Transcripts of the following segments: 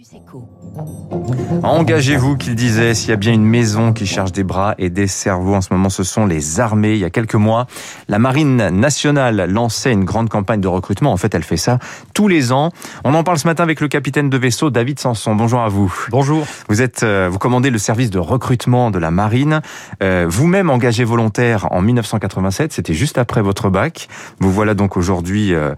Campus. Engagez-vous, qu'il disait, s'il y a bien une maison qui charge des bras et des cerveaux en ce moment, ce sont les armées. Il y a quelques mois, la Marine nationale lançait une grande campagne de recrutement. En fait, elle fait ça tous les ans. On en parle ce matin avec le capitaine de vaisseau, David Sanson. Bonjour à vous. Bonjour. Vous êtes, euh, vous commandez le service de recrutement de la Marine. Euh, Vous-même engagé volontaire en 1987, c'était juste après votre bac. Vous voilà donc aujourd'hui euh,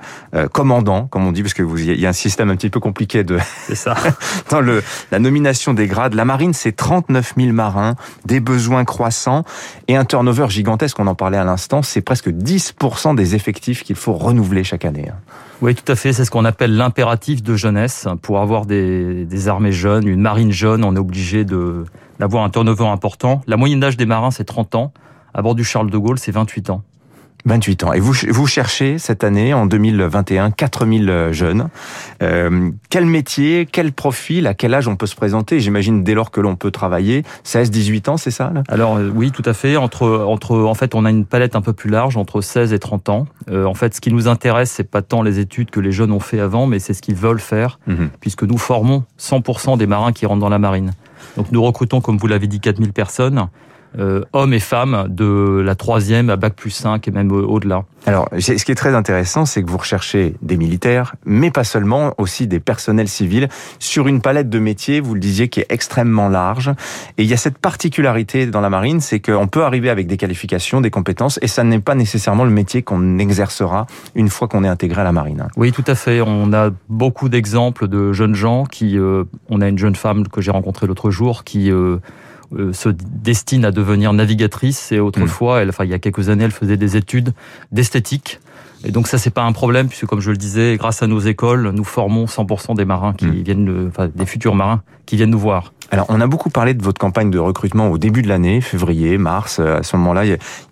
commandant, comme on dit, parce que vous, il y a un système un petit peu compliqué de C'est ça. dans le, la nomination des grades. La marine, c'est 39 000 marins, des besoins croissants et un turnover gigantesque. On en parlait à l'instant. C'est presque 10% des effectifs qu'il faut renouveler chaque année. hein. Oui, tout à fait. C'est ce qu'on appelle l'impératif de jeunesse. Pour avoir des, des armées jeunes, une marine jeune, on est obligé de d'avoir un turnover important. La moyenne d'âge des marins, c'est 30 ans. À bord du Charles de Gaulle, c'est 28 ans. 28 ans. Et vous, vous cherchez cette année, en 2021, 4000 jeunes. Euh, quel métier, quel profil, à quel âge on peut se présenter? J'imagine dès lors que l'on peut travailler. 16, 18 ans, c'est ça là? Alors euh, oui, tout à fait. Entre, entre, en fait, on a une palette un peu plus large, entre 16 et 30 ans. Euh, en fait, ce qui nous intéresse, c'est pas tant les études que les jeunes ont fait avant, mais c'est ce qu'ils veulent faire, Mhm. puisque nous formons 100% des marins qui rentrent dans la marine. Donc nous recrutons, comme vous l'avez dit, 4000 personnes, euh, hommes et femmes, de la troisième à bac plus 5 et même au- au-delà. Alors, ce qui est très intéressant, c'est que vous recherchez des militaires, mais pas seulement, aussi des personnels civils, sur une palette de métiers, vous le disiez, qui est extrêmement large. Et il y a cette particularité dans la marine, c'est qu'on peut arriver avec des qualifications, des compétences, et ça n'est pas nécessairement le métier qu'on exercera une fois qu'on est intégré à la marine. Oui, tout à fait. On a beaucoup d'exemples de jeunes gens qui. euh, on a une jeune femme que j'ai rencontrée l'autre jour qui euh, euh, se destine à devenir navigatrice et autrefois, elle, enfin il y a quelques années, elle faisait des études d'esthétique. Et donc ça c'est pas un problème puisque comme je le disais, grâce à nos écoles, nous formons 100% des marins qui Mm. viennent, de- enfin des futurs marins qui viennent nous voir. Alors, on a beaucoup parlé de votre campagne de recrutement au début de l'année, février, mars. euh, À ce moment-là,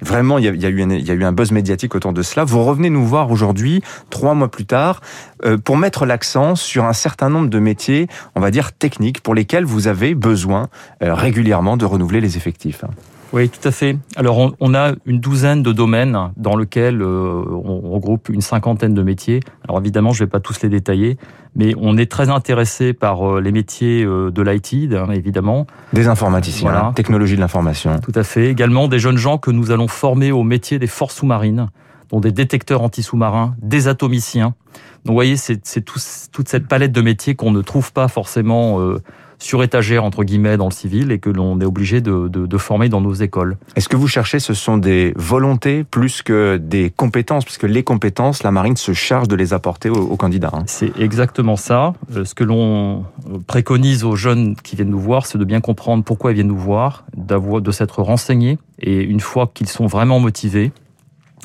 vraiment, il y a, il y a eu un, il y a eu un buzz médiatique autour de cela. Vous revenez nous voir aujourd'hui, trois mois plus tard, euh, pour mettre l'accent sur un certain nombre de métiers, on va dire techniques, pour lesquels vous avez besoin euh, régulièrement de renouveler les effectifs. Oui, tout à fait. Alors, on, on a une douzaine de domaines dans lesquels euh, on regroupe une cinquantaine de métiers. Alors, évidemment, je ne vais pas tous les détailler, mais on est très intéressé par euh, les métiers euh, de l'IT, hein, évidemment. Des informaticiens, Voilà. technologie de l'information. Tout à fait. Également, des jeunes gens que nous allons former au métier des forces sous-marines, dont des détecteurs anti-sous-marins, des atomiciens. Donc, vous voyez, c'est c'est tout- toute cette palette de métiers qu'on ne trouve pas forcément euh, sur étagère, entre guillemets, dans le civil et que l'on est obligé de- de- de former dans nos écoles. Est-ce que vous cherchez, ce sont des volontés plus que des compétences? Parce que les compétences, la marine se charge de les apporter aux, aux candidats. hein. C'est exactement ça. Euh, Ce que l'on préconise aux jeunes qui viennent nous voir, c'est de bien comprendre pourquoi ils viennent nous voir, de s'être renseignés. Et une fois qu'ils sont vraiment motivés,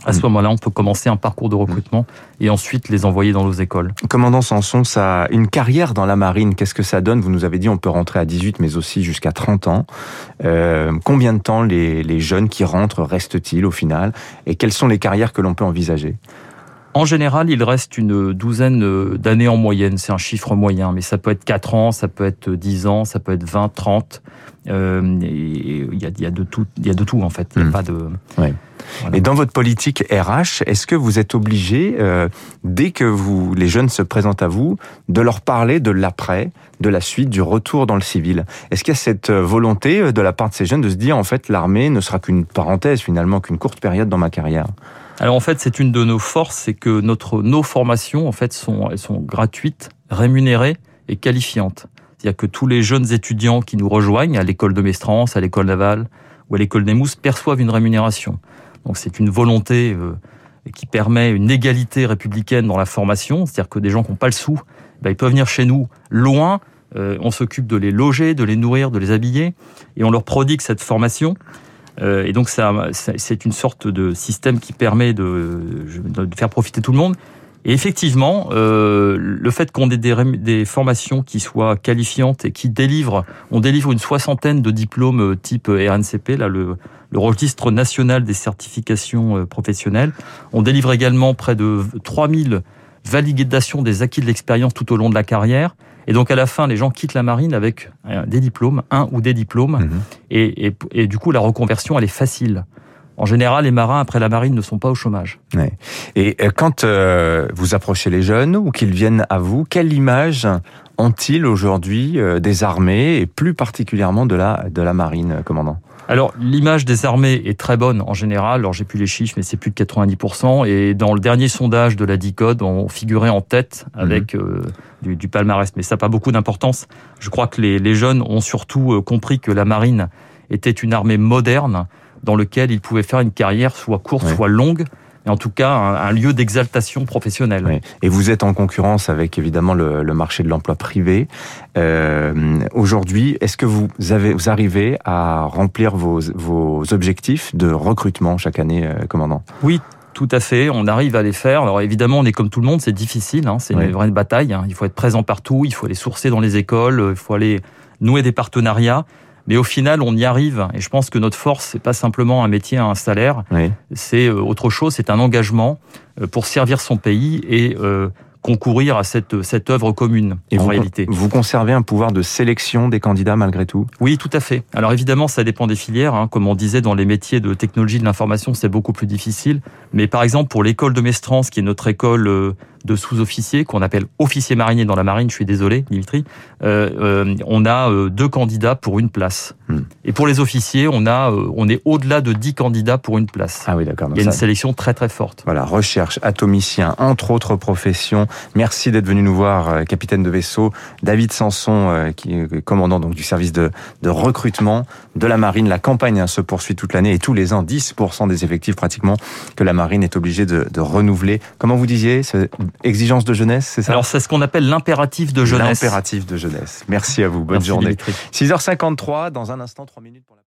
à ce Mm. moment-là, on peut commencer un parcours de recrutement et ensuite les envoyer dans nos écoles. Commandant Sanson, ça, une carrière dans la marine, qu'est-ce que ça donne? Vous nous avez dit on peut rentrer à 18, mais aussi jusqu'à 30 ans. Euh, combien de temps les, les jeunes qui rentrent restent-ils au final? Et quelles sont les carrières que l'on peut envisager? En général, il reste une douzaine euh, d'années en moyenne. C'est un chiffre moyen, mais ça peut être 4 ans, ça peut être 10 ans, ça peut être 20, 30. Euh, et il y a, il y a de tout, il y a de tout en fait. Il y a Mm. pas de. Ouais. Voilà. Et dans votre politique RH, est-ce que vous êtes obligé, euh, dès que vous, les jeunes se présentent à vous, de leur parler de l'après, de la suite, du retour dans le civil? Est-ce qu'il y a cette volonté de la part de ces jeunes de se dire en fait l'armée ne sera qu'une parenthèse finalement, qu'une courte période dans ma carrière? Alors en fait, c'est une de nos forces, c'est que notre nos formations en fait sont elles sont gratuites, rémunérées et qualifiantes. C'est-à-dire que tous les jeunes étudiants qui nous rejoignent à l'école de Mestrance, à l'école navale ou à l'école des Mousses perçoivent une rémunération. Donc c'est une volonté euh, qui permet une égalité républicaine dans la formation, c'est-à-dire que des gens qui n'ont pas le sou, ben, ils peuvent venir chez nous loin, euh, on s'occupe de les loger, de les nourrir, de les habiller, et on leur prodigue cette formation. Euh, et donc ça, c'est une sorte de système qui permet de, de faire profiter tout le monde. Et effectivement, euh, le fait qu'on ait des, formations qui soient qualifiantes et qui délivrent, on délivre une soixantaine de diplômes euh, type RNCP, là le, le registre national des certifications euh, professionnelles. On délivre également près de 3000 validations des acquis de l'expérience tout au long de la carrière. Et donc à la fin, les gens quittent la marine avec euh, des diplômes, un ou des diplômes. Mhm. Et, et, et du coup, la reconversion, elle est facile. En général, les marins après la marine ne sont pas au chômage. Ouais. Et euh, quand euh, vous approchez les jeunes ou qu'ils viennent à vous, quelle image ont-ils aujourd'hui des armées et plus particulièrement de la de la marine, commandant? Alors, l'image des armées est très bonne en général. Alors, j'ai plus les chiffres, mais c'est plus de 90%. Et dans le dernier sondage de la DICODE, on figurait en tête avec euh, du, du, palmarès. Mais ça n'a pas beaucoup d'importance. Je crois que les, les, jeunes ont surtout euh, compris que la marine était une armée moderne dans laquelle ils pouvaient faire une carrière soit courte, ouais. soit longue et en tout cas un, un lieu d'exaltation professionnelle. Oui. Et vous êtes en concurrence avec évidemment le, le marché de l'emploi privé. Euh, Aujourd'hui, est-ce que vous, avez, vous arrivez à remplir vos, vos objectifs de recrutement chaque année, euh, commandant? Oui, tout à fait, on arrive à les faire. Alors évidemment, on est comme tout le monde, c'est difficile, hein, c'est une vraie bataille. Hein. Il faut être présent partout, il faut aller sourcer dans les écoles, il faut aller nouer des partenariats. Mais au final, on y arrive. Et je pense que notre force, c'est pas simplement un métier à un salaire. Oui. C'est autre chose. C'est un engagement euh, pour servir son pays et euh, concourir à cette, cette œuvre commune, et en vous, réalité. Vous conservez un pouvoir de sélection des candidats malgré tout? Oui, tout à fait. Alors évidemment, ça dépend des filières. Hein. Comme on disait, dans les métiers de technologie de l'information, c'est beaucoup plus difficile. Mais par exemple, pour l'école de Mestrance, qui est notre école euh, de sous-officiers, qu'on appelle officier marinier dans la marine, je suis désolé, Dimitri, euh, euh, on a euh, deux candidats pour une place. Hmm. Et pour les officiers, on, a, on est au-delà de 10 candidats pour une place. Ah oui, d'accord. Il y a une sélection très très forte. Voilà, recherche, atomicien, entre autres professions. Merci d'être venu nous voir, capitaine de vaisseau, David Sanson, qui est commandant donc du service de, de recrutement de la marine. La campagne hein, se poursuit toute l'année et tous les ans, 10% des effectifs pratiquement que la marine est obligée de, de renouveler. Comment vous disiez Exigence de jeunesse, c'est ça Alors c'est ce qu'on appelle l'impératif de jeunesse. L'impératif de jeunesse. Merci à vous. Bonne Merci journée. Dimitri. 6h53, dans un instant, 3 minutes pour la...